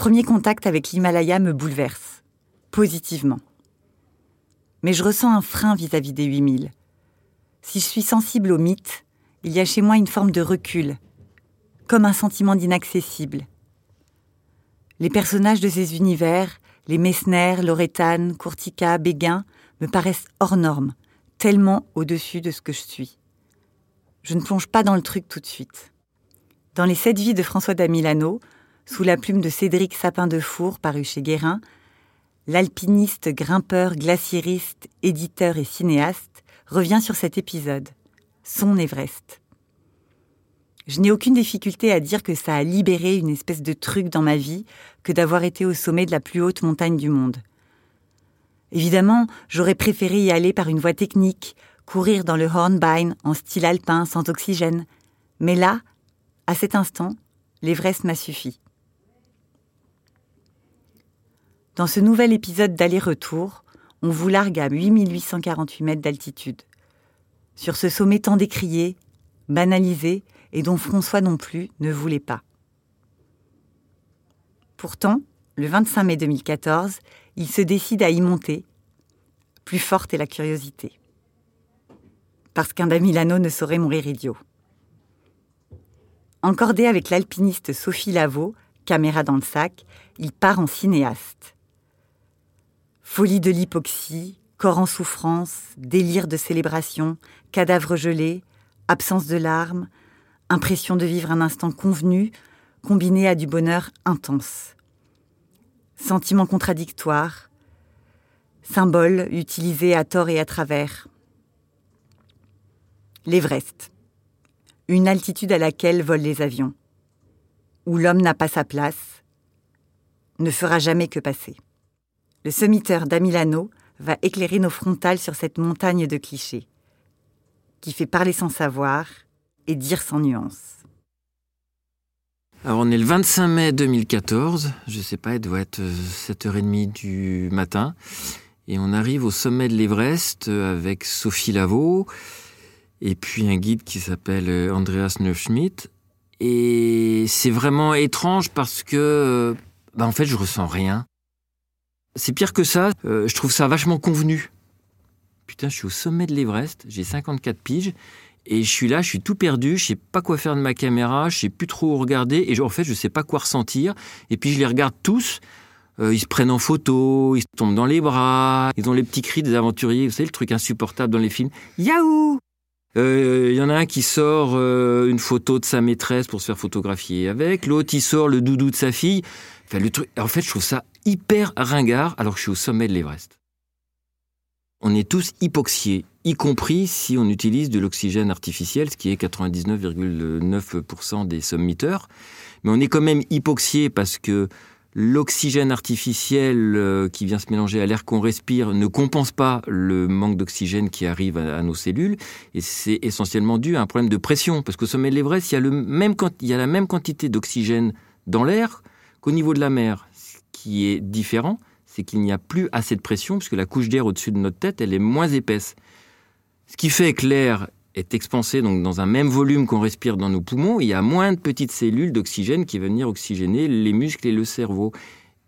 premier contact avec l'Himalaya me bouleverse, positivement. Mais je ressens un frein vis-à-vis des 8000. Si je suis sensible au mythe, il y a chez moi une forme de recul, comme un sentiment d'inaccessible. Les personnages de ces univers, les Messner, Loretan, Courtica, Béguin, me paraissent hors normes, tellement au-dessus de ce que je suis. Je ne plonge pas dans le truc tout de suite. Dans les sept vies de François d'Amilano, sous la plume de Cédric Sapin de Four, paru chez Guérin, l'alpiniste, grimpeur, glaciériste, éditeur et cinéaste revient sur cet épisode, son Everest. Je n'ai aucune difficulté à dire que ça a libéré une espèce de truc dans ma vie que d'avoir été au sommet de la plus haute montagne du monde. Évidemment, j'aurais préféré y aller par une voie technique, courir dans le Hornbein en style alpin sans oxygène. Mais là, à cet instant, l'Everest m'a suffi. Dans ce nouvel épisode d'aller-retour, on vous largue à 8848 mètres d'altitude. Sur ce sommet tant décrié, banalisé et dont François non plus ne voulait pas. Pourtant, le 25 mai 2014, il se décide à y monter. Plus forte est la curiosité. Parce qu'un Damilano ne saurait mourir idiot. Encordé avec l'alpiniste Sophie Lavaux, caméra dans le sac, il part en cinéaste. Folie de l'hypoxie, corps en souffrance, délire de célébration, cadavre gelé, absence de larmes, impression de vivre un instant convenu, combiné à du bonheur intense. Sentiments contradictoires, symboles utilisés à tort et à travers. L'Everest, une altitude à laquelle volent les avions, où l'homme n'a pas sa place, ne fera jamais que passer. Le sommiteur d'Amilano va éclairer nos frontales sur cette montagne de clichés, qui fait parler sans savoir et dire sans nuance. Alors on est le 25 mai 2014, je sais pas, il doit être 7h30 euh, du matin, et on arrive au sommet de l'Everest euh, avec Sophie Lavaux, et puis un guide qui s'appelle euh, Andreas Neufschmidt. Et c'est vraiment étrange parce que, bah en fait, je ressens rien. C'est pire que ça, euh, je trouve ça vachement convenu. Putain, je suis au sommet de l'Everest, j'ai 54 piges, et je suis là, je suis tout perdu, je sais pas quoi faire de ma caméra, je sais plus trop où regarder, et en fait, je sais pas quoi ressentir. Et puis je les regarde tous, euh, ils se prennent en photo, ils se tombent dans les bras, ils ont les petits cris des aventuriers, vous savez, le truc insupportable dans les films. Yahoo il euh, y en a un qui sort une photo de sa maîtresse pour se faire photographier avec, l'autre il sort le doudou de sa fille. Enfin, le truc, en fait, je trouve ça hyper ringard alors que je suis au sommet de l'Everest. On est tous hypoxiés, y compris si on utilise de l'oxygène artificiel, ce qui est 99,9% des sommiteurs. Mais on est quand même hypoxié parce que l'oxygène artificiel euh, qui vient se mélanger à l'air qu'on respire ne compense pas le manque d'oxygène qui arrive à, nos cellules. Et c'est essentiellement dû à un problème de pression. Parce qu'au sommet de l'Everest, il y a la même quantité d'oxygène dans l'air qu'au niveau de la mer qui est différent, c'est qu'il n'y a plus assez de pression, puisque la couche d'air au-dessus de notre tête, elle est moins épaisse. Ce qui fait que l'air est expansé donc dans un même volume qu'on respire dans nos poumons, il y a moins de petites cellules d'oxygène qui vont venir oxygéner les muscles et le cerveau.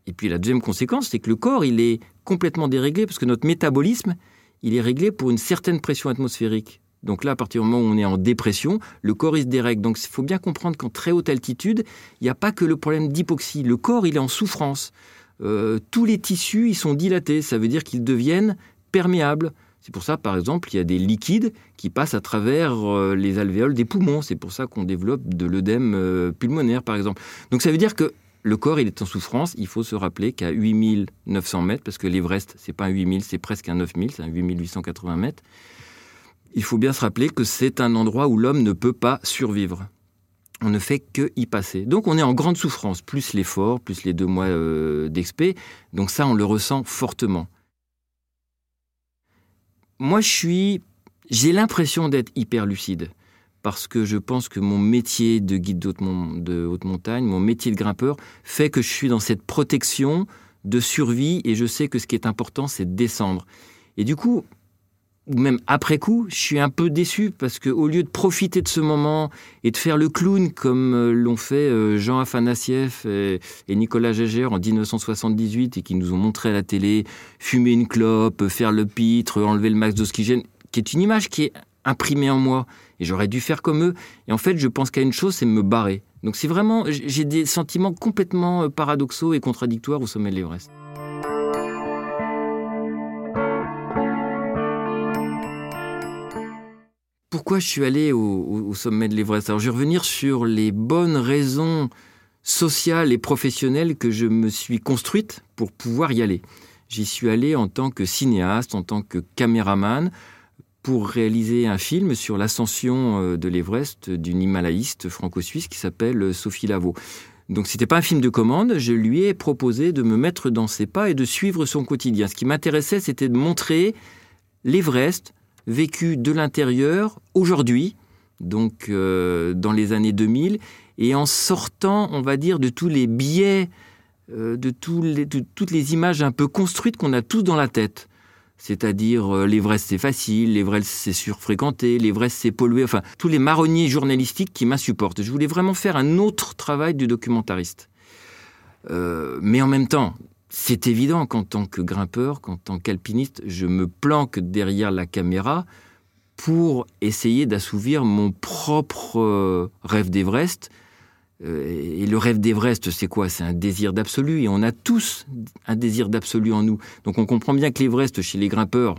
Et puis la deuxième conséquence, c'est que le corps, il est complètement déréglé, parce que notre métabolisme, il est réglé pour une certaine pression atmosphérique. Donc là, à partir du moment où on est en dépression, le corps il se dérègle. Donc il faut bien comprendre qu'en très haute altitude, il n'y a pas que le problème d'hypoxie. Le corps il est en souffrance. Euh, tous les tissus ils sont dilatés. Ça veut dire qu'ils deviennent perméables. C'est pour ça, par exemple, il y a des liquides qui passent à travers euh, les alvéoles des poumons. C'est pour ça qu'on développe de l'œdème euh, pulmonaire, par exemple. Donc ça veut dire que le corps, il est en souffrance. Il faut se rappeler qu'à 8900 mètres, parce que l'Everest, c'est pas un 8000, c'est presque un 9000, c'est un 8880 mètres il faut bien se rappeler que c'est un endroit où l'homme ne peut pas survivre. On ne fait que y passer. Donc on est en grande souffrance, plus l'effort, plus les deux mois euh, d'expé. Donc ça, on le ressent fortement. Moi, je suis, j'ai l'impression d'être hyper lucide parce que je pense que mon métier de guide de haute montagne, mon métier de grimpeur, fait que je suis dans cette protection de survie et je sais que ce qui est important, c'est de descendre. Et du coup, ou même après coup, je suis un peu déçu parce que au lieu de profiter de ce moment et de faire le clown comme euh, l'ont fait euh, Jean Afanassiev et, Nicolas Gégère en 1978 et qui nous ont montré à la télé fumer une clope, faire le pitre, enlever le max d'oxygène, qui est une image qui est imprimée en moi et j'aurais dû faire comme eux. Et en fait, je pense qu'à une chose, c'est me barrer. Donc c'est vraiment, j'ai des sentiments complètement euh, paradoxaux et contradictoires au sommet de l'Everest. Pourquoi je suis allé au, sommet de l'Everest? Alors, je vais revenir sur les bonnes raisons sociales et professionnelles que je me suis construite pour pouvoir y aller. J'y suis allé en tant que cinéaste, en tant que caméraman, pour réaliser un film sur l'ascension euh, de l'Everest d'une Himalayiste franco-suisse qui s'appelle Sophie Lavaux. Donc c'était pas un film de commande, je lui ai proposé de me mettre dans ses pas et de suivre son quotidien. Ce qui m'intéressait, c'était de montrer l'Everest vécu de l'intérieur aujourd'hui, donc euh, dans les années 2000, et en sortant, on va dire, de tous les biais, euh, de, toutes les images un peu construites qu'on a tous dans la tête. C'est-à-dire euh, l'Everest c'est facile, l'Everest c'est surfréquenté, l'Everest c'est pollué, enfin tous les marronniers journalistiques qui m'insupportent. Je voulais vraiment faire un autre travail du documentariste. mais en même temps, c'est évident qu'en tant que grimpeur, qu'en tant qu'alpiniste, je me planque derrière la caméra pour essayer d'assouvir mon propre euh, rêve d'Everest. Euh, et le rêve d'Everest, c'est quoi? C'est un désir d'absolu. Et on a tous un désir d'absolu en nous. Donc on comprend bien que l'Everest, chez les grimpeurs,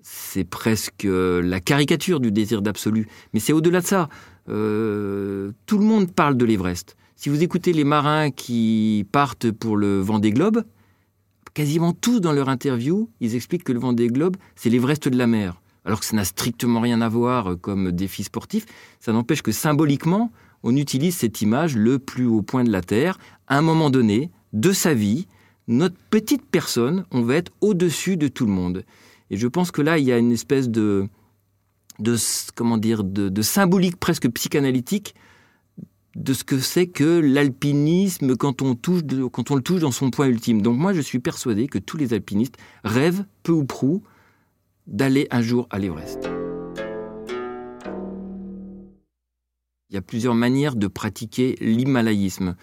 c'est presque euh, la caricature du désir d'absolu. Mais c'est au-delà de ça. tout le monde parle de l'Everest. Si vous écoutez les marins qui partent pour le Vendée Globe, quasiment tous dans leur interview, ils expliquent que le Vendée Globe, c'est l'Everest de la mer. Alors que ça n'a strictement rien à voir comme défi sportif, ça n'empêche que symboliquement, on utilise cette image le plus haut point de la Terre. À un moment donné, de sa vie, notre petite personne, on va être au-dessus de tout le monde. Et je pense que là, il y a une espèce de comment dire, de symbolique presque psychanalytique de ce que c'est que l'alpinisme quand on, le touche dans son point ultime. Donc moi, je suis persuadé que tous les alpinistes rêvent, peu ou prou, d'aller un jour à l'Everest. Il y a plusieurs manières de pratiquer l'himalayisme.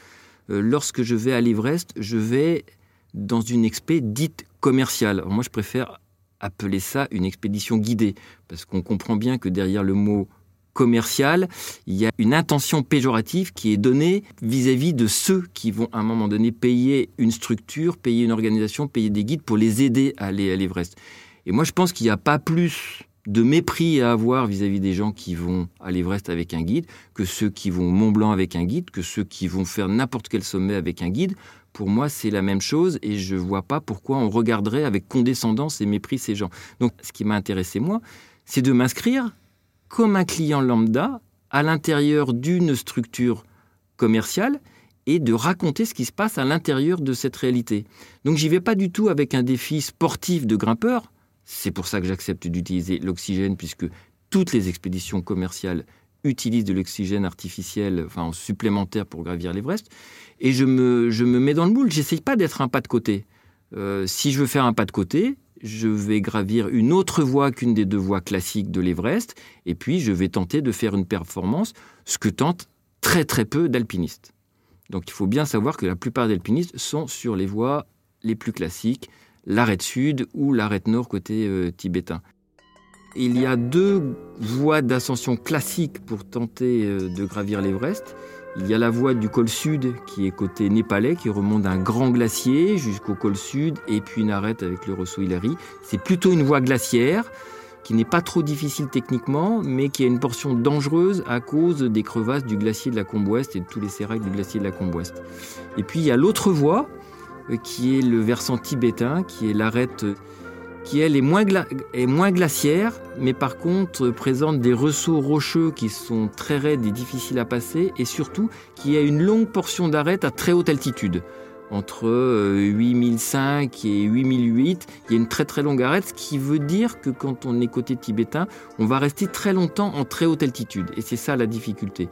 Euh, lorsque je vais à l'Everest, je vais dans une expé dite commerciale. moi, je préfère appeler ça une expédition guidée, parce qu'on comprend bien que derrière le mot commercial, il y a une intention péjorative qui est donnée vis-à-vis de ceux qui vont à un moment donné payer une structure, payer une organisation, payer des guides pour les aider à aller à l'Everest. Et moi, je pense qu'il n'y a pas plus de mépris à avoir vis-à-vis des gens qui vont à l'Everest avec un guide que ceux qui vont Mont Blanc avec un guide, que ceux qui vont faire n'importe quel sommet avec un guide. Pour moi, c'est la même chose et je ne vois pas pourquoi on regarderait avec condescendance et mépris ces gens. Donc, ce qui m'a intéressé, moi, c'est de m'inscrire comme un client lambda à l'intérieur d'une structure commerciale et de raconter ce qui se passe à l'intérieur de cette réalité. Donc j'y vais pas du tout avec un défi sportif de grimpeur. C'est pour ça que j'accepte d'utiliser l'oxygène puisque toutes les expéditions commerciales utilisent de l'oxygène artificiel, enfin en supplémentaire pour gravir l'Everest. Et je me, je me mets dans le moule. J'essaye pas d'être un pas de côté. Euh, si je veux faire un pas de côté, je vais gravir une autre voie qu'une des deux voies classiques de l'Everest, et puis je vais tenter de faire une performance, ce que tentent très très peu d'alpinistes. Donc il faut bien savoir que la plupart des alpinistes sont sur les voies les plus classiques, l'arête sud ou l'arête nord côté euh, tibétain. Il y a deux voies d'ascension classiques pour tenter euh, de gravir l'Everest. Il y a la voie du col sud qui est côté népalais, qui remonte d'un grand glacier jusqu'au col sud et puis une arête avec le Rosso Hilary. C'est plutôt une voie glaciaire qui n'est pas trop difficile techniquement, mais qui a une portion dangereuse à cause des crevasses du glacier de la Combe Ouest et de tous les sérails du glacier de la Combe Ouest. Et puis il y a l'autre voie euh, qui est le versant tibétain, qui est l'arête qui elle est moins, glaciaire, mais par contre présente des ressauts rocheux qui sont très raides et difficiles à passer, et surtout qui a une longue portion d'arête à très haute altitude. Entre 8005 euh, et 8008, il y a une très très longue arête, ce qui veut dire que quand on est côté tibétain, on va rester très longtemps en très haute altitude, et c'est ça la difficulté.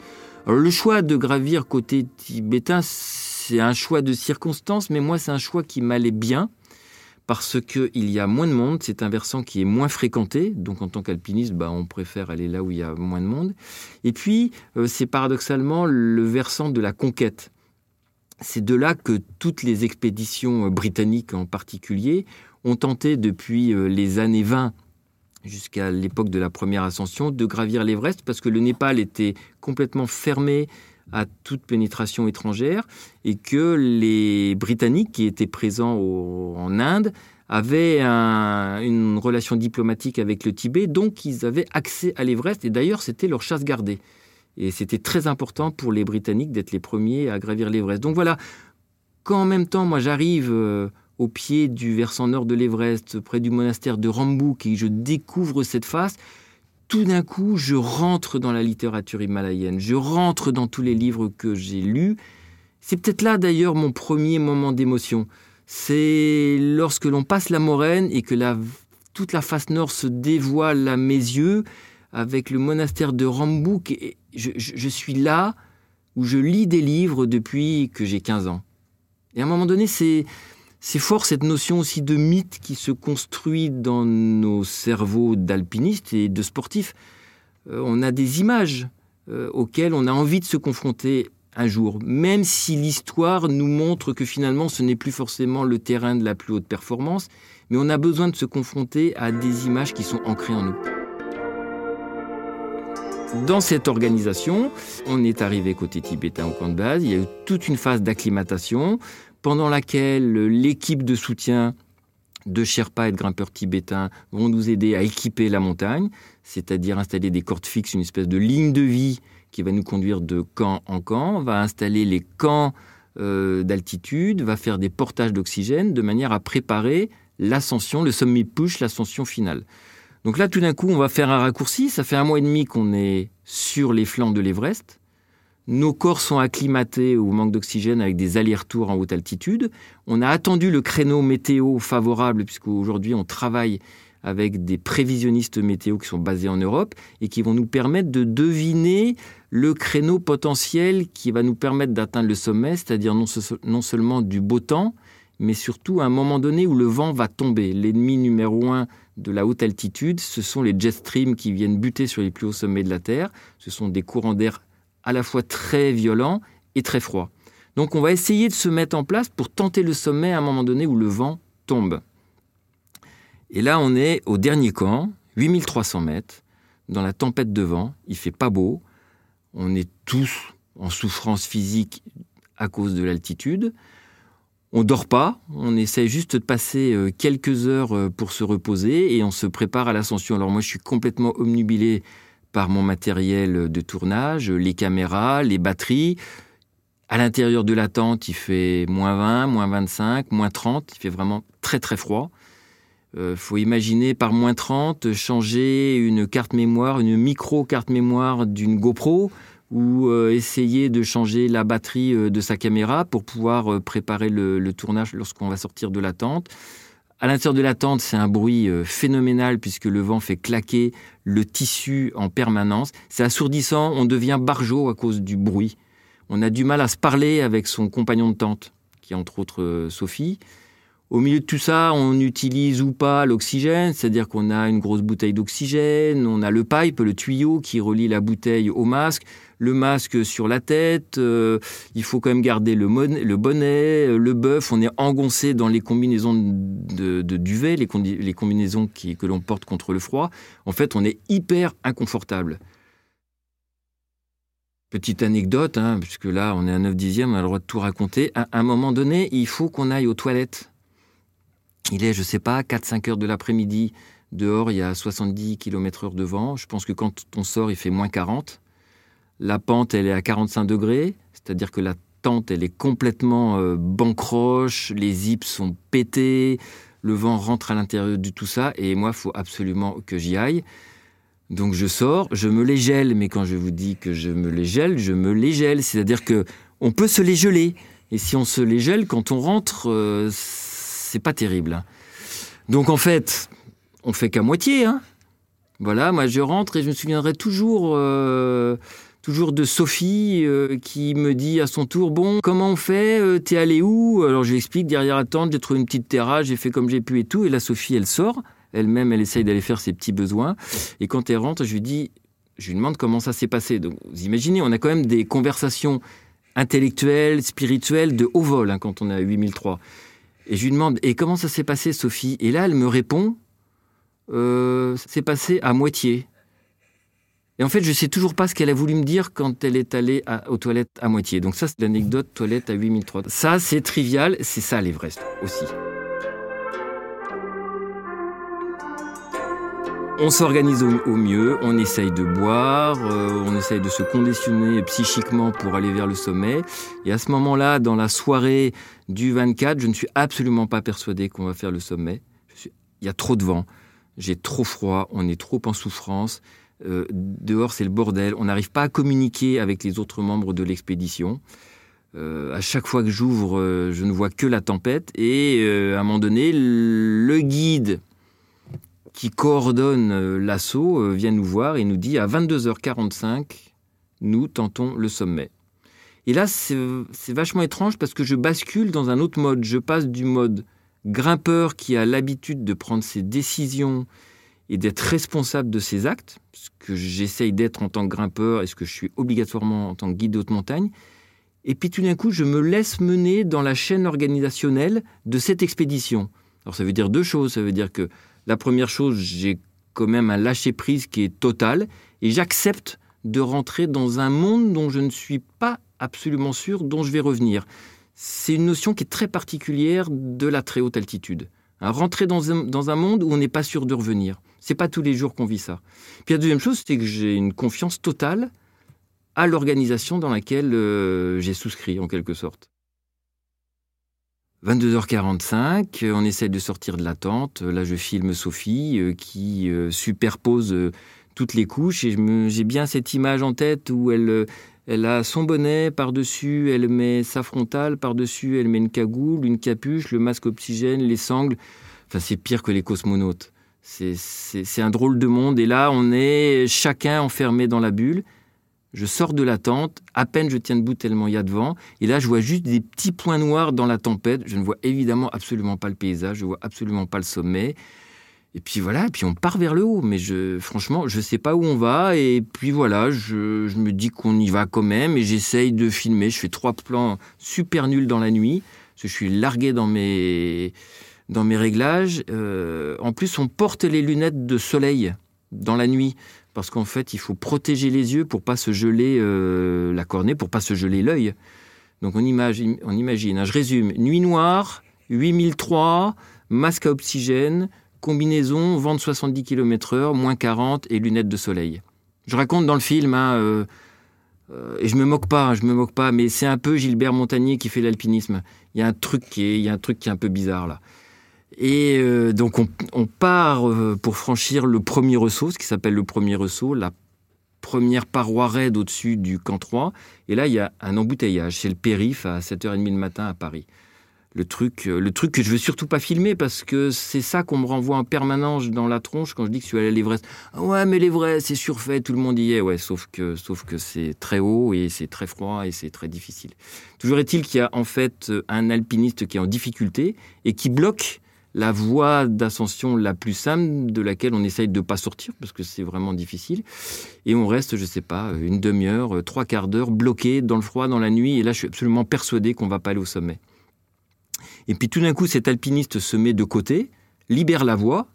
Le choix de gravir côté tibétain, c'est un choix de circonstance, mais moi c'est un choix qui m'allait bien parce qu'il y a moins de monde, c'est un versant qui est moins fréquenté, donc en tant qu'alpiniste, bah, on préfère aller là où il y a moins de monde. Et puis, euh, c'est paradoxalement le versant de la conquête. C'est de là que toutes les expéditions euh, britanniques en particulier ont tenté depuis euh, les années 20 jusqu'à l'époque de la première ascension de gravir l'Everest parce que le Népal était complètement fermé à toute pénétration étrangère et que les Britanniques qui étaient présents en Inde avaient une relation diplomatique avec le Tibet, donc ils avaient accès à l'Everest et d'ailleurs c'était leur chasse gardée. Et c'était très important pour les Britanniques d'être les premiers à gravir l'Everest. Donc voilà, quand en même temps moi j'arrive euh, au pied du versant nord de l'Everest, près du monastère de Rambouc, et je découvre cette face, tout d'un coup, je rentre dans la littérature himalayenne, je rentre dans tous les livres que j'ai lus. C'est peut-être là d'ailleurs mon premier moment d'émotion. C'est lorsque l'on passe la moraine et que toute la face nord se dévoile à mes yeux avec le monastère de Rambouc. Et je, je suis là où je lis des livres depuis que j'ai 15 ans. Et à un moment donné, c'est c'est fort cette notion aussi de mythe qui se construit dans nos cerveaux d'alpinistes et de sportifs. Euh, on a des images euh, auxquelles on a envie de se confronter un jour, même si l'histoire nous montre que finalement ce n'est plus forcément le terrain de la plus haute performance, mais on a besoin de se confronter à des images qui sont ancrées en nous. Dans cette organisation, on est arrivé côté tibétain au camp de base, il y a eu toute une phase d'acclimatation, pendant laquelle l'équipe de soutien de Sherpa et de grimpeurs tibétains vont nous aider à équiper la montagne, c'est-à-dire installer des cordes fixes, une espèce de ligne de vie qui va nous conduire de camp en camp, va installer les camps euh, d'altitude, va faire des portages d'oxygène de manière à préparer l'ascension, le sommet push, l'ascension finale. Donc là, tout d'un coup, on va faire un raccourci. Ça fait un mois et demi qu'on est sur les flancs de l'Everest. Nos corps sont acclimatés au manque d'oxygène avec des allers-retours en haute altitude. On a attendu le créneau météo favorable, puisqu'aujourd'hui on travaille avec des prévisionnistes météo qui sont basés en Europe et qui vont nous permettre de deviner le créneau potentiel qui va nous permettre d'atteindre le sommet, c'est-à-dire non, seulement du beau temps, mais surtout à un moment donné où le vent va tomber. L'ennemi numéro un de la haute altitude, ce sont les jet streams qui viennent buter sur les plus hauts sommets de la Terre. Ce sont des courants d'air à la fois très violent et très froid. Donc on va essayer de se mettre en place pour tenter le sommet à un moment donné où le vent tombe. Et là, on est au dernier camp, 8300 mètres, dans la tempête de vent. Il fait pas beau. On est tous en souffrance physique à cause de l'altitude. On dort pas, on essaie juste de passer euh, quelques heures euh, pour se reposer et on se prépare à l'ascension. Alors moi, je suis complètement omnubilé par mon matériel de tournage, les caméras, les batteries. À l'intérieur de la tente, il fait moins 20, moins 25, moins 30. Il fait vraiment très très froid. Euh, faut imaginer par moins 30 changer une carte mémoire, une micro carte mémoire d'une GoPro ou euh, essayer de changer la batterie euh, de sa caméra pour pouvoir préparer le tournage lorsqu'on va sortir de la tente. À l'intérieur de la tente, c'est un bruit euh, phénoménal puisque le vent fait claquer le tissu en permanence. C'est assourdissant, on devient barjot à cause du bruit. On a du mal à se parler avec son compagnon de tente, qui est entre autres euh, Sophie. Au milieu de tout ça, on utilise ou pas l'oxygène, c'est-à-dire qu'on a une grosse bouteille d'oxygène, on a le pipe, le tuyau qui relie la bouteille au masque, le masque sur la tête, euh, il faut quand même garder le, bonnet, euh, le bœuf, on est engoncé dans les combinaisons de, duvet, les, combinaisons que l'on porte contre le froid. En fait, on est hyper inconfortable. Petite anecdote, hein, puisque là, on est à 9 dixièmes, on a le droit de tout raconter. À un moment donné, il faut qu'on aille aux toilettes. Il est, je sais pas, 4-5 heures de l'après-midi. Dehors, il y a 70 km heure de vent. Je pense que quand on sort, il fait moins 40. La pente, elle est à 45 degrés. C'est-à-dire que la tente, elle est complètement euh, bancroche. Les zips sont pétés. Le vent rentre à l'intérieur de tout ça. Et moi, il faut absolument que j'y aille. Donc je sors, je me les gèle. Mais quand je vous dis que je me les gèle, je me les gèle. C'est-à-dire que on peut se les geler. Et si on se les gèle, quand on rentre, euh, c'est pas terrible. Hein. Donc en fait, on fait qu'à moitié. Hein. Voilà, moi je rentre et je me souviendrai toujours, euh, toujours de Sophie euh, qui me dit à son tour Bon, comment on fait euh, T'es allé où? Alors je lui explique derrière la tente, j'ai trouvé une petite terrasse, j'ai fait comme j'ai pu et tout. Et là, Sophie, elle sort. Elle-même, elle essaye d'aller faire ses petits besoins. Et quand elle rentre, je lui dis Je lui demande comment ça s'est passé. Donc, vous imaginez, on a quand même des conversations intellectuelles, spirituelles de haut vol hein, quand on est à 8003. Et je lui demande Et comment ça s'est passé, Sophie? Et là, elle me répond euh, C'est passé à moitié. Et en fait, je sais toujours pas ce qu'elle a voulu me dire quand elle est allée aux toilettes à moitié. Donc ça, c'est l'anecdote toilette à 8003. Ça, c'est trivial, c'est ça l'Everest aussi. On s'organise au, mieux, on essaye de boire, euh, on essaye de se conditionner psychiquement pour aller vers le sommet. Et à ce moment-là, dans la soirée du 24, je ne suis absolument pas persuadé qu'on va faire le sommet. Il y a trop de vent, j'ai trop froid, on est trop en souffrance. Euh, dehors, c'est le bordel. On n'arrive pas à communiquer avec les autres membres de l'expédition. Euh, à chaque fois que j'ouvre, euh, je ne vois que la tempête. Et à un moment donné, le guide qui coordonne l'assaut vient nous voir et nous dit à 22h45, nous tentons le sommet. Et là, c'est vachement étrange parce que je bascule dans un autre mode. Je passe du mode grimpeur qui a l'habitude de prendre ses décisions et d'être responsable de ses actes, ce que j'essaye d'être en tant que grimpeur et ce que je suis obligatoirement en tant que guide de haute montagne. Et puis tout d'un coup, je me laisse mener dans la chaîne organisationnelle de cette expédition. Alors ça veut dire deux choses. Ça veut dire que la première chose, j'ai quand même un lâcher-prise qui est total et j'accepte de rentrer dans un monde dont je ne suis pas absolument sûr dont je vais revenir. C'est une notion qui est très particulière de la très haute altitude. rentrer dans un, dans un monde où on n'est pas sûr de revenir. C'est pas tous les jours qu'on vit ça. Puis la deuxième chose, c'est que j'ai une confiance totale à l'organisation dans laquelle euh, j'ai souscrit, en quelque sorte. 22h45, on essaie de sortir de la tente. Là, je filme Sophie euh, qui euh, superpose toutes les couches et j'ai bien cette image en tête où elle, elle a son bonnet par-dessus, elle met sa frontale par-dessus, elle met une cagoule, une capuche, le masque oxygène, les sangles. Enfin, c'est pire que les cosmonautes. C'est un drôle de monde. Et là, on est chacun enfermé dans la bulle. Je sors de la tente, à peine je tiens debout tellement il y a de vent. Et là, je vois juste des petits points noirs dans la tempête. Je ne vois évidemment absolument pas le paysage, je vois absolument pas le sommet. Et puis voilà, et puis on part vers le haut. Mais franchement, je ne sais pas où on va. Et puis voilà, je, me dis qu'on y va quand même. Et j'essaye de filmer. Je fais trois plans super nuls dans la nuit. Je suis largué dans mes dans mes réglages. Euh, en plus, on porte les lunettes de soleil dans la nuit parce qu'en fait, il faut protéger les yeux pour pas se geler euh, la cornée, pour pas se geler l'œil. Donc on imagine, on imagine hein, je résume, nuit noire, 8003, masque à oxygène, combinaison, vent de 70 km/h, moins 40 et lunettes de soleil. Je raconte dans le film, hein, euh, et je me moque pas, je me moque pas, mais c'est un peu Gilbert Montagnier qui fait l'alpinisme. Il y a un truc qui il y a un truc qui est un peu bizarre là. Et euh, donc on, part euh, pour franchir le premier ressaut, ce qui s'appelle le premier ressaut, la première paroi raide au-dessus du camp 3. Et là, il y a un embouteillage. C'est le périph' à 7h30 le matin à Paris. Le truc, euh, le truc que je veux surtout pas filmer parce que c'est ça qu'on me renvoie en permanence dans la tronche quand je dis que je suis allé à l'Everest. Ah ouais, mais l'Everest, c'est surfait, tout le monde y est. Ouais, sauf que, sauf que c'est très haut et c'est très froid et c'est très difficile. Toujours est-il qu'il y a en fait un alpiniste qui est en difficulté et qui bloque la voie d'ascension la plus simple de laquelle on essaye de ne pas sortir parce que c'est vraiment difficile. Et on reste, je ne sais pas, une demi-heure, trois quarts d'heure bloqué dans le froid, dans la nuit. Et là, je suis absolument persuadé qu'on va pas aller au sommet. Et puis tout d'un coup, cet alpiniste se met de côté, libère la voie.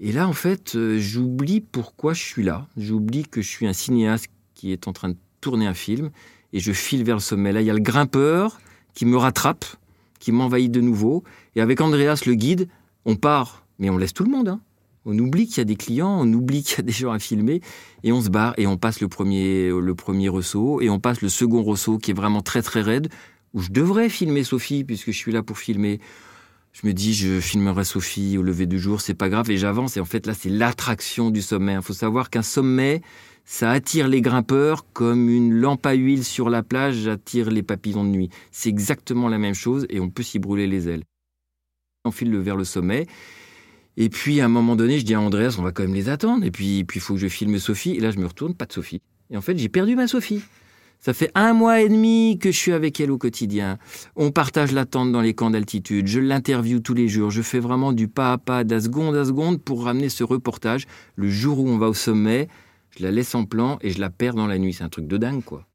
Et là, en fait, euh, j'oublie pourquoi je suis là. J'oublie que je suis un cinéaste qui est en train de tourner un film et je file vers le sommet. Là, il y a le grimpeur qui me rattrape qui m'envahit de nouveau. Et avec Andreas, le guide, on part, mais on laisse tout le monde. Hein. On oublie qu'il y a des clients, on oublie qu'il y a des gens à filmer, et on se barre, et on passe le premier, le premier ressaut, et on passe le second ressaut qui est vraiment très très raide, où je devrais filmer Sophie, puisque je suis là pour filmer. Je me dis, je filmerai Sophie au lever du jour, c'est pas grave, et j'avance, et en fait là, c'est l'attraction du sommet. Il faut savoir qu'un sommet, ça attire les grimpeurs comme une lampe à huile sur la plage attire les papillons de nuit. C'est exactement la même chose et on peut s'y brûler les ailes. On file vers le sommet. Et puis à un moment donné, je dis à Andreas, on va quand même les attendre. Et puis il faut que je filme Sophie. Et là, je me retourne, pas de Sophie. Et en fait, j'ai perdu ma Sophie. Ça fait un mois et demi que je suis avec elle au quotidien. On partage l'attente dans les camps d'altitude. Je l'interviewe tous les jours. Je fais vraiment du pas à pas, d'à seconde à seconde pour ramener ce reportage. Le jour où on va au sommet, je la laisse en plan et je la perds dans la nuit. C'est un truc de dingue, quoi.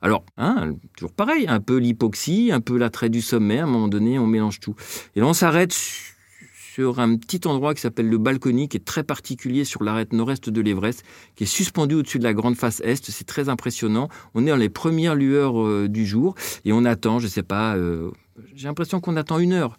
Alors, hein, toujours pareil, un peu l'hypoxie, un peu l'attrait du sommet. À un moment donné, on mélange tout. Et là, on s'arrête sur un petit endroit qui s'appelle le Balcony, qui est très particulier sur l'arête nord-est de l'Everest, qui est suspendu au-dessus de la grande face est. C'est très impressionnant. On est dans les premières lueurs euh, du jour et on attend, je sais pas, euh, j'ai l'impression qu'on attend une heure.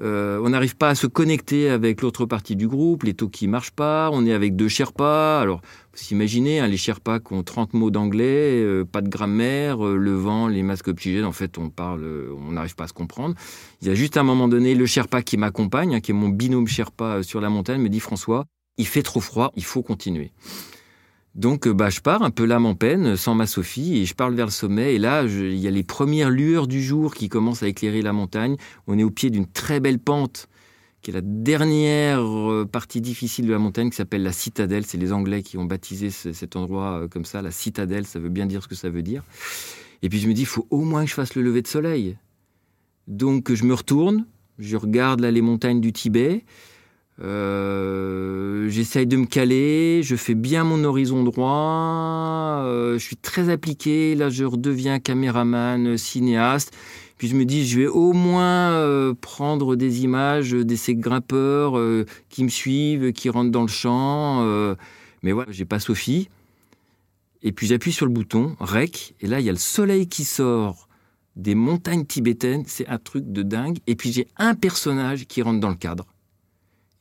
Euh, on n'arrive pas à se connecter avec l'autre partie du groupe, les talkies marchent pas, on est avec deux Sherpas. Alors, vous imaginez, hein, les Sherpas qui ont 30 mots d'anglais, euh, pas de grammaire, euh, le vent, les masques oxygènes, en fait, on parle, on n'arrive pas à se comprendre. Il y a juste un moment donné, le Sherpa qui m'accompagne, hein, qui est mon binôme Sherpa sur la montagne, me dit François, il fait trop froid, il faut continuer. Donc, euh, bah, je pars un peu l'âme en peine, sans ma Sophie, et je parle vers le sommet. Et là, il y a les premières lueurs du jour qui commencent à éclairer la montagne. On est au pied d'une très belle pente, qui est la dernière euh, partie difficile de la montagne, qui s'appelle la citadelle. C'est les Anglais qui ont baptisé cet endroit euh, comme ça, la citadelle. Ça veut bien dire ce que ça veut dire. Et puis je me dis, il faut au moins que je fasse le lever de soleil. Donc, je me retourne, je regarde là les montagnes du Tibet. Euh, J'essaye de me caler, je fais bien mon horizon droit, euh, je suis très appliqué, là je redeviens caméraman, cinéaste, puis je me dis je vais au moins euh, prendre des images de ces grimpeurs euh, qui me suivent, qui rentrent dans le champ, euh, mais voilà, j'ai pas Sophie, et puis j'appuie sur le bouton, rec, et là il y a le soleil qui sort des montagnes tibétaines, c'est un truc de dingue, et puis j'ai un personnage qui rentre dans le cadre.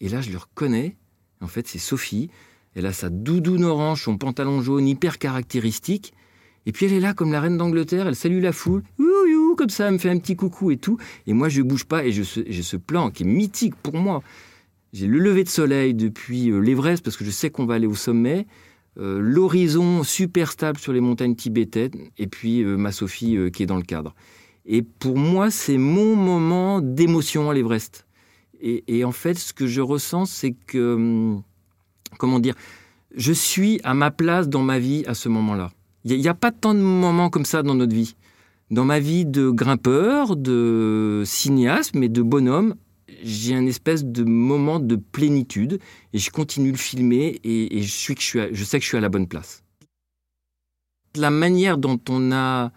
Et là, je le reconnais. En fait, c'est Sophie. Elle a sa doudoune orange, son pantalon jaune hyper caractéristique. Et puis elle est là comme la reine d'Angleterre, elle salue la foule, you, comme ça, elle me fait un petit coucou et tout. Et moi, je bouge pas et j'ai ce plan qui est mythique pour moi. J'ai le lever de soleil depuis euh, l'Everest parce que je sais qu'on va aller au sommet. Euh, l'horizon super stable sur les montagnes tibétaines et puis euh, ma Sophie qui est dans le cadre. Et pour moi, c'est mon moment d'émotion à l'Everest. Et, en fait, ce que je ressens, c'est que, hum, comment dire, je suis à ma place dans ma vie à ce moment-là. Il n'y a, pas tant de moments comme ça dans notre vie. Dans ma vie de grimpeur, de cinéaste, mais de bonhomme, j'ai un espèce de moment de plénitude et je continue le filmer et, je, suis je, je sais que je suis à la bonne place. La manière dont on a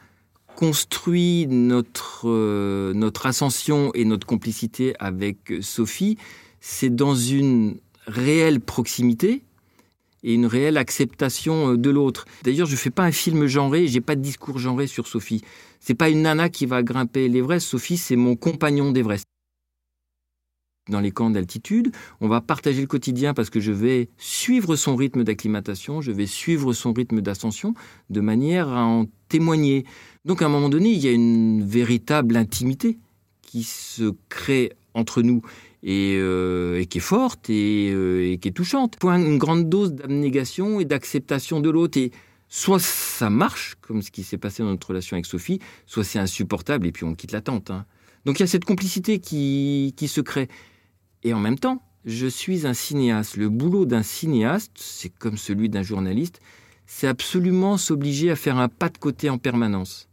construit notre, euh, notre ascension et notre complicité avec Sophie, c'est dans une réelle proximité et une réelle acceptation euh, de l'autre. D'ailleurs, je ne fais pas un film genré, j'ai pas de discours genré sur Sophie. C'est pas une nana qui va grimper l'Everest, Sophie, c'est mon compagnon d'Everest dans les camps d'altitude. On va partager le quotidien parce que je vais suivre son rythme d'acclimatation, je vais suivre son rythme d'ascension de manière à en témoigner. Donc à un moment donné, il y a une véritable intimité qui se crée entre nous et, euh, qui est forte euh, et, qui est touchante. Une grande dose d'abnégation et d'acceptation de l'autre. Et soit ça marche, comme ce qui s'est passé dans notre relation avec Sophie, soit c'est insupportable et puis on quitte la tente. Hein. Donc il y a cette complicité qui se crée. Et en même temps, je suis un cinéaste. Le boulot d'un cinéaste, c'est comme celui d'un journaliste, c'est absolument s'obliger à faire un pas de côté en permanence.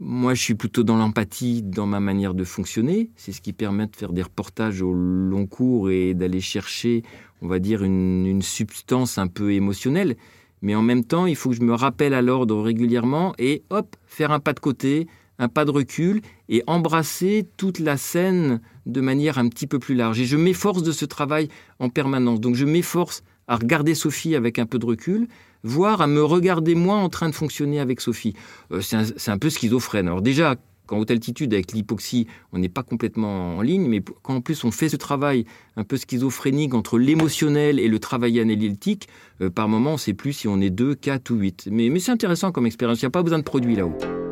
Moi, je suis plutôt dans l'empathie dans ma manière de fonctionner. C'est ce qui permet de faire des reportages au long cours et d'aller chercher, on va dire, une, substance un peu émotionnelle. Mais en même temps, il faut que je me rappelle à l'ordre régulièrement et hop, faire un pas de côté, un pas de recul et embrasser toute la scène de manière un petit peu plus large. Et je m'efforce de ce travail en permanence. Donc je m'efforce à regarder Sophie avec un peu de recul, voire à me regarder moi en train de fonctionner avec Sophie. Euh, c'est un, peu schizophrène. Alors déjà, qu'en haute altitude, avec l'hypoxie, on n'est pas complètement en ligne, mais quand en plus on fait ce travail un peu schizophrénique entre l'émotionnel et le travail analytique, euh, par moment on ne sait plus si on est deux, quatre ou huit. Mais, mais c'est intéressant comme expérience, il n'y a pas besoin de produit là-haut.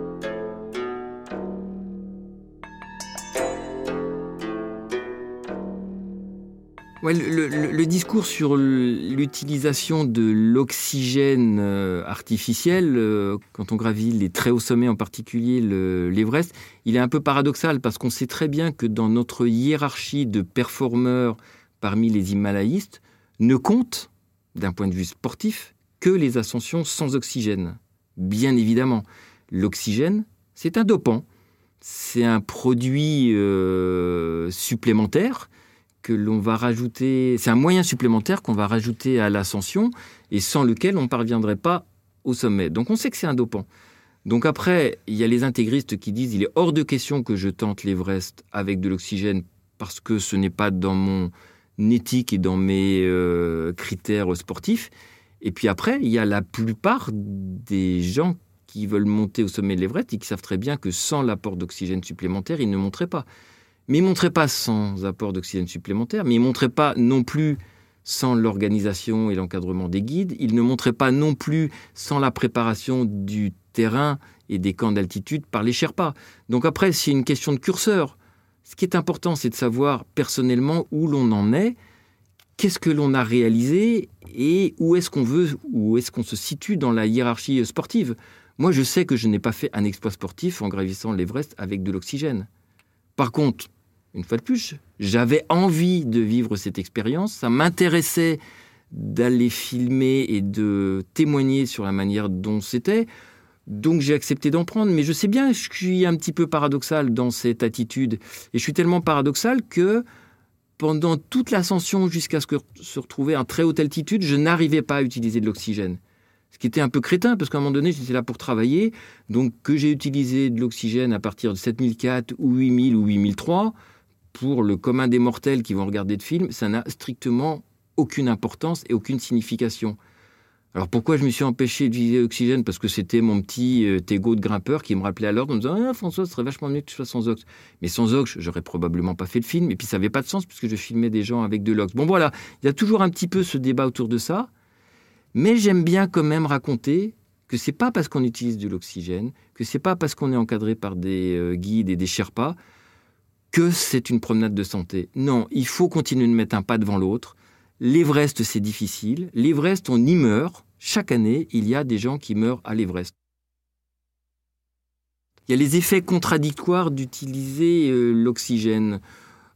Le, discours sur l'utilisation de l'oxygène euh, artificiel, euh, quand on gravit les très hauts sommets, en particulier l'Everest, il est un peu paradoxal parce qu'on sait très bien que dans notre hiérarchie de performeurs parmi les Himalayistes, ne compte, d'un point de vue sportif, que les ascensions sans oxygène. Bien évidemment, l'oxygène, c'est un dopant. C'est un produit euh, supplémentaire que l'on va rajouter, c'est un moyen supplémentaire qu'on va rajouter à l'ascension et sans lequel on ne parviendrait pas au sommet. Donc on sait que c'est un dopant. Donc après, il y a les intégristes qui disent il est hors de question que je tente l'Everest avec de l'oxygène parce que ce n'est pas dans mon éthique et dans mes euh, critères sportifs. Et puis après, il y a la plupart des gens qui veulent monter au sommet de l'Everest et qui savent très bien que sans l'apport d'oxygène supplémentaire, ils ne monteraient pas. Mais ils ne montraient pas sans apport d'oxygène supplémentaire, mais ils ne montraient pas non plus sans l'organisation et l'encadrement des guides, ils ne montraient pas non plus sans la préparation du terrain et des camps d'altitude par les Sherpas. Donc après, c'est une question de curseur. Ce qui est important, c'est de savoir personnellement où l'on en est, qu'est-ce que l'on a réalisé et où est-ce qu'on veut, où est-ce qu'on se situe dans la hiérarchie sportive. Moi, je sais que je n'ai pas fait un exploit sportif en gravissant l'Everest avec de l'oxygène. Par contre, une fois de plus, j'avais envie de vivre cette expérience, ça m'intéressait d'aller filmer et de témoigner sur la manière dont c'était. Donc j'ai accepté d'en prendre, mais je sais bien que je suis un petit peu paradoxal dans cette attitude. Et je suis tellement paradoxal que pendant toute l'ascension jusqu'à ce que se retrouver à très haute altitude, je n'arrivais pas à utiliser de l'oxygène. Ce qui était un peu crétin, parce qu'à un moment donné, j'étais là pour travailler. Donc que j'ai utilisé de l'oxygène à partir de 7004 ou 8000 ou 8003, pour le commun des mortels qui vont regarder de films, ça n'a strictement aucune importance et aucune signification. Alors pourquoi je me suis empêché d'utiliser l'oxygène? Parce que c'était mon petit euh, de grimpeur qui me rappelait à l'ordre en me disant Ah François, ce serait vachement mieux que tu sois sans ox. Mais sans ox, j'aurais probablement pas fait le film. Et puis ça n'avait pas de sens puisque je filmais des gens avec de l'ox. Bon voilà, il y a toujours un petit peu ce débat autour de ça. Mais j'aime bien quand même raconter que c'est pas parce qu'on utilise de l'oxygène, que c'est pas parce qu'on est encadré par des euh, guides et des sherpas que c'est une promenade de santé. Non, il faut continuer de mettre un pas devant l'autre. L'Everest, c'est difficile. L'Everest, on y meurt. Chaque année, il y a des gens qui meurent à l'Everest. Il y a les effets contradictoires d'utiliser euh, l'oxygène.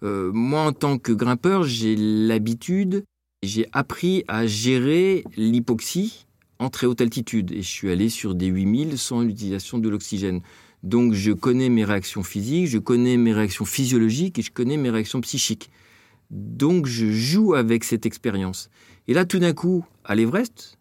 Euh, moi, en tant que grimpeur, j'ai l'habitude, j'ai appris à gérer l'hypoxie en très haute altitude. Et je suis allé sur des 8000 sans l'utilisation de l'oxygène. Donc je connais mes réactions physiques, je connais mes réactions physiologiques et je connais mes réactions psychiques. Donc je joue avec cette expérience. Et là, tout d'un coup, à l'Everest,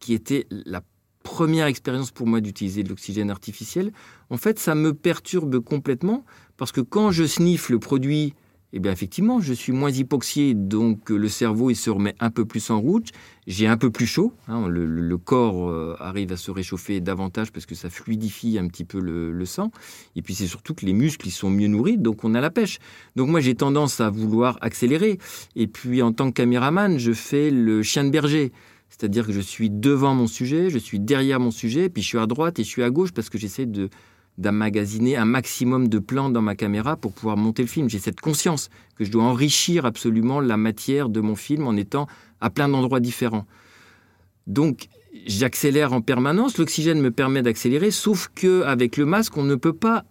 qui était la première expérience pour moi d'utiliser de l'oxygène artificiel, en fait, ça me perturbe complètement parce que quand je sniffe le produit eh bien effectivement, je suis moins hypoxié, donc le cerveau il se remet un peu plus en route. J'ai un peu plus chaud, hein, le, corps euh, arrive à se réchauffer davantage parce que ça fluidifie un petit peu le, sang. Et puis c'est surtout que les muscles ils sont mieux nourris, donc on a la pêche. Donc moi j'ai tendance à vouloir accélérer. Et puis en tant que caméraman, je fais le chien de berger. C'est-à-dire que je suis devant mon sujet, je suis derrière mon sujet, puis je suis à droite et je suis à gauche parce que j'essaie de d'emmagasiner un maximum de plans dans ma caméra pour pouvoir monter le film. J'ai cette conscience que je dois enrichir absolument la matière de mon film en étant à plein d'endroits différents. Donc, j'accélère en permanence. L'oxygène me permet d'accélérer, sauf que avec le masque, on ne peut pas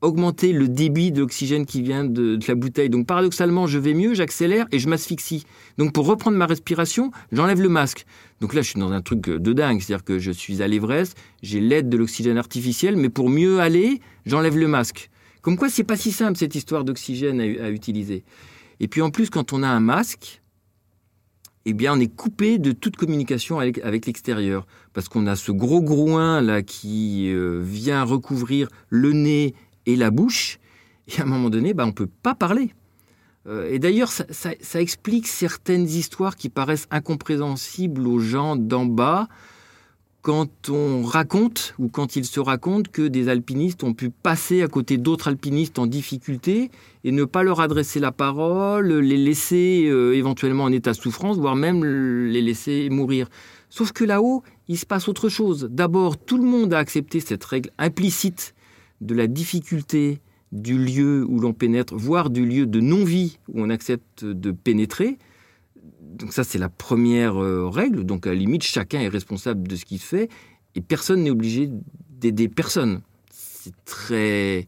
augmenter le débit d'oxygène qui vient de, la bouteille. Donc paradoxalement, je vais mieux, j'accélère et je m'asphyxie. Donc pour reprendre ma respiration, j'enlève le masque. Donc là, je suis dans un truc de dingue, c'est-à-dire que je suis à l'Everest, j'ai l'aide de l'oxygène artificiel, mais pour mieux aller, j'enlève le masque. Comme quoi, c'est pas si simple cette histoire d'oxygène à, utiliser. Et puis en plus, quand on a un masque, eh bien, on est coupé de toute communication avec, l'extérieur, parce qu'on a ce gros grouin là qui euh, vient recouvrir le nez et la bouche. Et à un moment donné, bah, on ne peut pas parler. Euh, et d'ailleurs, ça, explique certaines histoires qui paraissent incompréhensibles aux gens d'en bas quand on raconte ou quand ils se racontent que des alpinistes ont pu passer à côté d'autres alpinistes en difficulté et ne pas leur adresser la parole, les laisser euh, éventuellement en état de souffrance, voire même les laisser mourir. Sauf que là-haut, il se passe autre chose. D'abord, tout le monde a accepté cette règle implicite de la difficulté du lieu où l'on pénètre, voire du lieu de non-vie où on accepte de pénétrer. Donc ça, c'est la première euh, règle. Donc à la limite, chacun est responsable de ce qu'il fait et personne n'est obligé d'aider personne. C'est très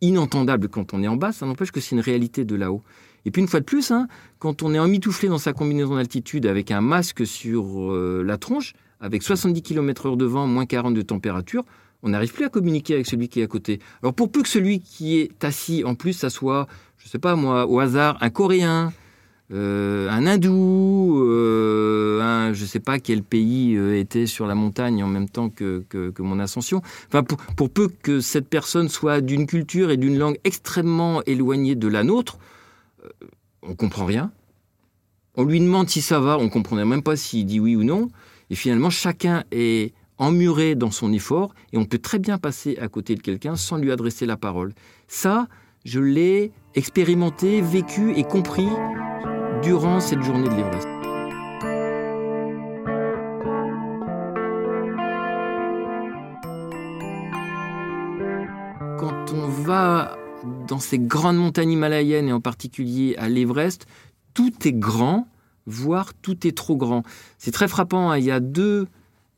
inentendable quand on est en bas, ça n'empêche que c'est une réalité de là-haut. Et puis une fois de plus, hein, quand on est emmitouflé dans sa combinaison d'altitude avec un masque sur euh, la tronche, avec 70 km/h de vent, moins 40 de température, on n'arrive plus à communiquer avec celui qui est à côté. Alors pour peu que celui qui est assis, en plus, ça soit, je ne sais pas moi, au hasard, un Coréen, euh, un hindou, euh, un, je ne sais pas quel pays euh, était sur la montagne en même temps que, mon ascension. Enfin, pour, peu que cette personne soit d'une culture et d'une langue extrêmement éloignée de la nôtre, on comprend rien. On lui demande si ça va, on ne comprenait même pas s'il dit oui ou non. Et finalement, chacun est emmuré dans son effort et on peut très bien passer à côté de quelqu'un sans lui adresser la parole. Ça, je l'ai expérimenté, vécu et compris durant cette journée de l'Everest. Quand on va dans ces grandes montagnes himalayennes et en particulier à l'Everest, tout est grand, voire tout est trop grand. C'est très frappant, hein. il y a deux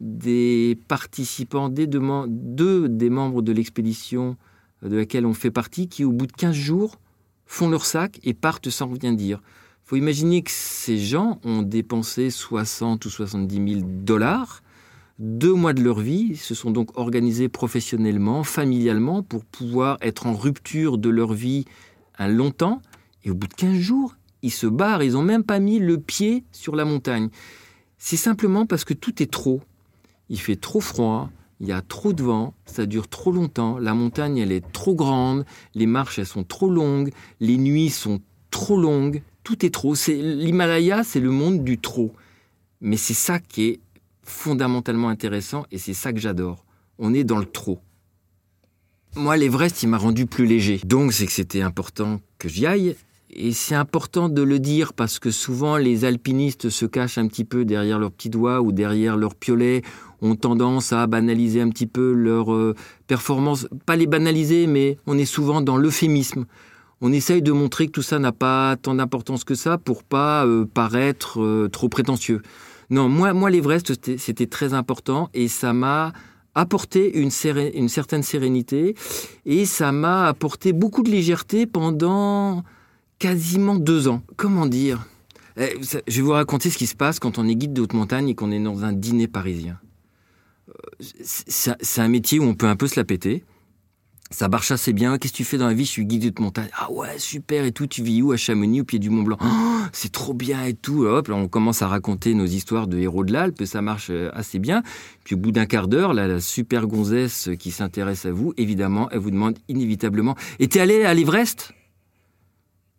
des participants, deux, deux des membres de l'expédition de laquelle on fait partie, qui au bout de 15 jours font leur sac et partent sans rien dire faut imaginer que ces gens ont dépensé 60 ou 70 000 dollars, deux mois de leur vie, se sont donc organisés professionnellement, familialement, pour pouvoir être en rupture de leur vie un long temps. Et au bout de 15 jours, ils se barrent, ils n'ont même pas mis le pied sur la montagne. C'est simplement parce que tout est trop. Il fait trop froid, il y a trop de vent, ça dure trop longtemps, la montagne elle est trop grande, les marches elles sont trop longues, les nuits sont trop longues, tout est trop. C'est l'Himalaya, c'est le monde du trop. Mais c'est ça qui est fondamentalement intéressant et c'est ça que j'adore. On est dans le trop. Moi, l'Everest, il m'a rendu plus léger. Donc, c'est que c'était important que j'y aille. Et c'est important de le dire parce que souvent les alpinistes se cachent un petit peu derrière leurs petits doigts ou derrière leurs piolets, ont tendance à banaliser un petit peu leur euh, performance. Pas les banaliser, mais on est souvent dans l'euphémisme on essaye de montrer que tout ça n'a pas tant d'importance que ça pour pas euh, paraître euh, trop prétentieux. Non, moi, moi l'Everest, c'était très important et ça m'a apporté une, une, certaine sérénité et ça m'a apporté beaucoup de légèreté pendant quasiment deux ans. Comment dire? Eh, Je vais vous raconter ce qui se passe quand on est guide de haute montagne et qu'on est dans un dîner parisien. C'est un métier où on peut un peu se la péter ça marche assez bien. Qu'est-ce que tu fais dans la vie? Je suis guide de montagne. Ah ouais, super et tout. Tu vis où À Chamonix, au pied du Mont Blanc? Oh, c'est trop bien et tout. Hop, on commence à raconter nos histoires de héros de l'Alpe. Ça marche euh, assez bien. Puis au bout d'un quart d'heure, la super gonzesse qui s'intéresse à vous, évidemment, elle vous demande inévitablement Et t'es allé à l'Everest?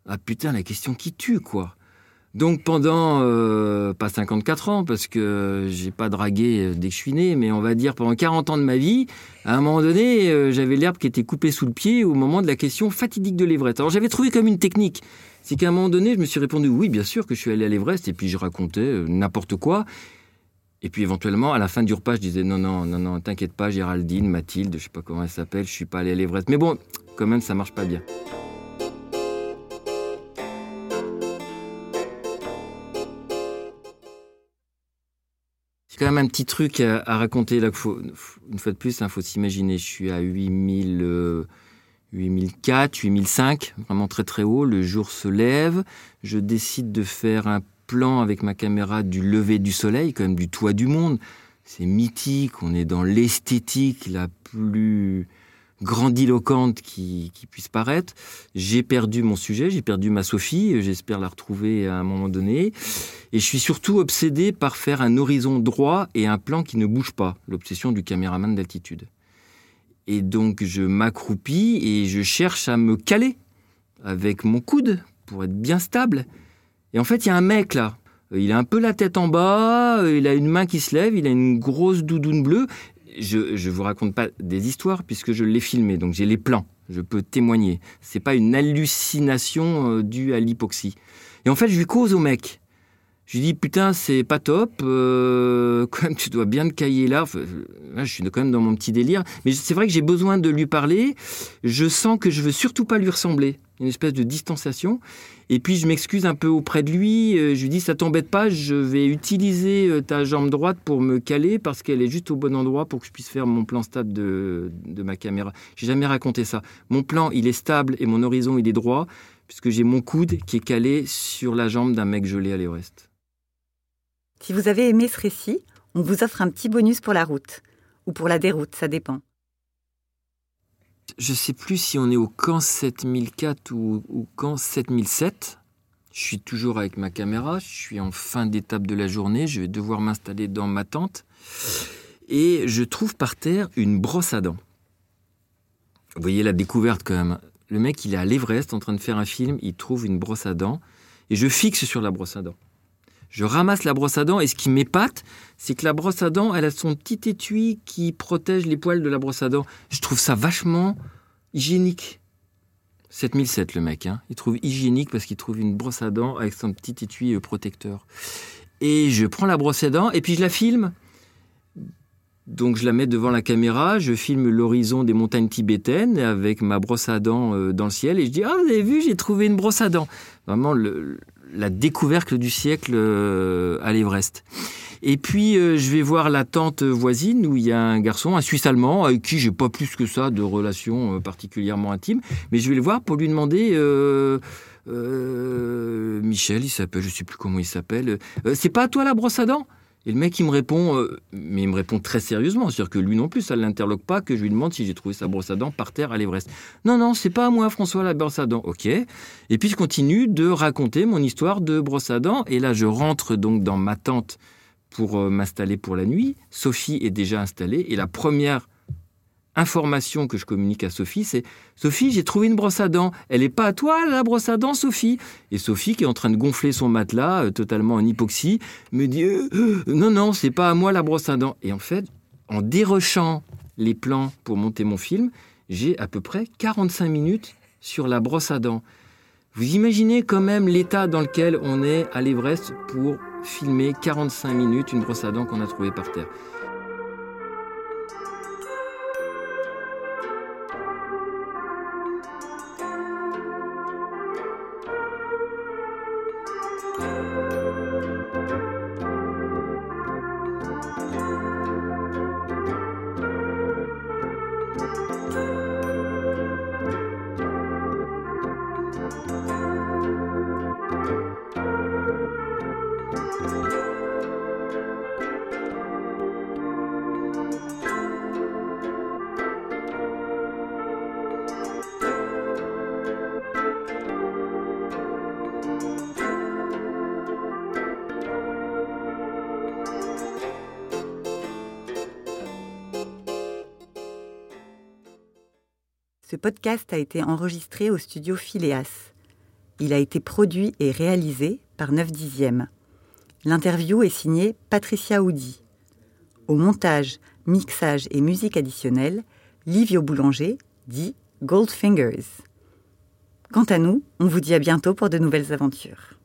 Ah putain, la question qui tue, quoi. Donc pendant, euh, pas 54 ans, parce que j'ai pas dragué euh, dès que je suis né, mais on va dire pendant 40 ans de ma vie, à un moment donné, euh, j'avais l'herbe qui était coupée sous le pied au moment de la question fatidique de l'Everest. Alors j'avais trouvé comme une technique. C'est qu'à un moment donné, je me suis répondu oui, bien sûr que je suis allé à l'Everest, et puis je racontais n'importe quoi. Et puis éventuellement, à la fin du repas, je disais non, non, non, non, t'inquiète pas, Géraldine, Mathilde, je sais pas comment elle s'appelle, je suis pas allé à l'Everest. Mais bon, quand même, ça marche pas bien. C'est quand même un petit truc à, raconter. Là, une fois de plus, il hein, faut s'imaginer, je suis à 8000, 8004, 8005, vraiment très très haut. Le jour se lève. Je décide de faire un plan avec ma caméra du lever du soleil, quand même du toit du monde. C'est mythique, on est dans l'esthétique la plus grandiloquente qui, puisse paraître. J'ai perdu mon sujet, j'ai perdu ma Sophie, j'espère la retrouver à un moment donné. Et je suis surtout obsédé par faire un horizon droit et un plan qui ne bouge pas, l'obsession du caméraman d'altitude. Et donc je m'accroupis et je cherche à me caler avec mon coude pour être bien stable. Et en fait, il y a un mec là. Il a un peu la tête en bas, il a une main qui se lève, il a une grosse doudoune bleue je ne vous raconte pas des histoires puisque je l'ai filmé, donc j'ai les plans, je peux témoigner. C'est pas une hallucination euh, due à l'hypoxie. Et en fait, je lui cause au mec. Je lui dis putain c'est pas top, euh, quand même tu dois bien te cailler là. là. Je suis quand même dans mon petit délire, mais c'est vrai que j'ai besoin de lui parler. Je sens que je veux surtout pas lui ressembler, une espèce de distanciation. Et puis je m'excuse un peu auprès de lui. Euh, je lui dis ça t'embête pas, je vais utiliser euh, ta jambe droite pour me caler parce qu'elle est juste au bon endroit pour que je puisse faire mon plan stable de, de ma caméra. J'ai jamais raconté ça. Mon plan il est stable et mon horizon il est droit. puisque j'ai mon coude qui est calé sur la jambe d'un mec gelé à l'Everest. Si vous avez aimé ce récit, on vous offre un petit bonus pour la route, ou pour la déroute, ça dépend. Je sais plus si on est au camp 7004 ou au camp 7007. Je suis toujours avec ma caméra, je suis en fin d'étape de la journée, je vais devoir m'installer dans ma tente. Et je trouve par terre une brosse à dents. Vous voyez la découverte quand même. Le mec, il est à l'Everest en train de faire un film, il trouve une brosse à dents, et je fixe sur la brosse à dents. Je ramasse la brosse à dents, et ce qui m'épate, c'est que la brosse à dents, elle a son petit étui qui protège les poils de la brosse à dents. Je trouve ça vachement hygiénique. 7007 le mec, hein. il trouve hygiénique parce qu'il trouve une brosse à dents avec son petit étui euh, protecteur. Et je prends la brosse à dents et puis je la filme. Donc je la mets devant la caméra, je filme l'horizon des montagnes tibétaines avec ma brosse à dents euh, dans le ciel et je dis ah vous avez vu j'ai trouvé une brosse à dents. Vraiment la découverte du siècle euh, à l'Everest. Et puis euh, je vais voir la tante voisine où il y a un garçon, un Suisse allemand, avec qui j'ai pas plus que ça de relations particulièrement intimes, mais je vais le voir pour lui demander. Michel, il s'appelle, je sais plus comment il s'appelle. c'est pas toi la brosse à dents? Et le mec, il me répond, euh, mais il me répond très sérieusement. C'est-à-dire que lui non plus, ça ne l'interloque pas que je lui demande si j'ai trouvé sa brosse à dents par terre à l'Everest. Non, non, c'est pas à moi, François, la brosse à dents. Ok. Et puis je continue de raconter mon histoire de brosse à dents. Et là, je rentre donc dans ma tente pour euh, m'installer pour la nuit. Sophie est déjà installée. Et la première information que je communique à Sophie, c'est Sophie, j'ai trouvé une brosse à dents. Elle n'est pas à toi, la brosse à dents, Sophie Et Sophie, qui est en train de gonfler son matelas, euh, totalement en hypoxie, me dit euh, euh, Non, non, c'est pas à moi la brosse à dents. Et en fait, en dérochant les plans pour monter mon film, j'ai à peu près 45 minutes sur la brosse à dents. Vous imaginez quand même l'état dans lequel on est à l'Everest pour filmer 45 minutes une brosse à dents qu'on a trouvée par terre. Ce podcast a été enregistré au studio Phileas. Il a été produit et réalisé par 9 dixièmes. L'interview est signée Patricia Audi. Au montage, mixage et musique additionnelle, Livio Boulanger, dit Goldfingers. Quant à nous, on vous dit à bientôt pour de nouvelles aventures.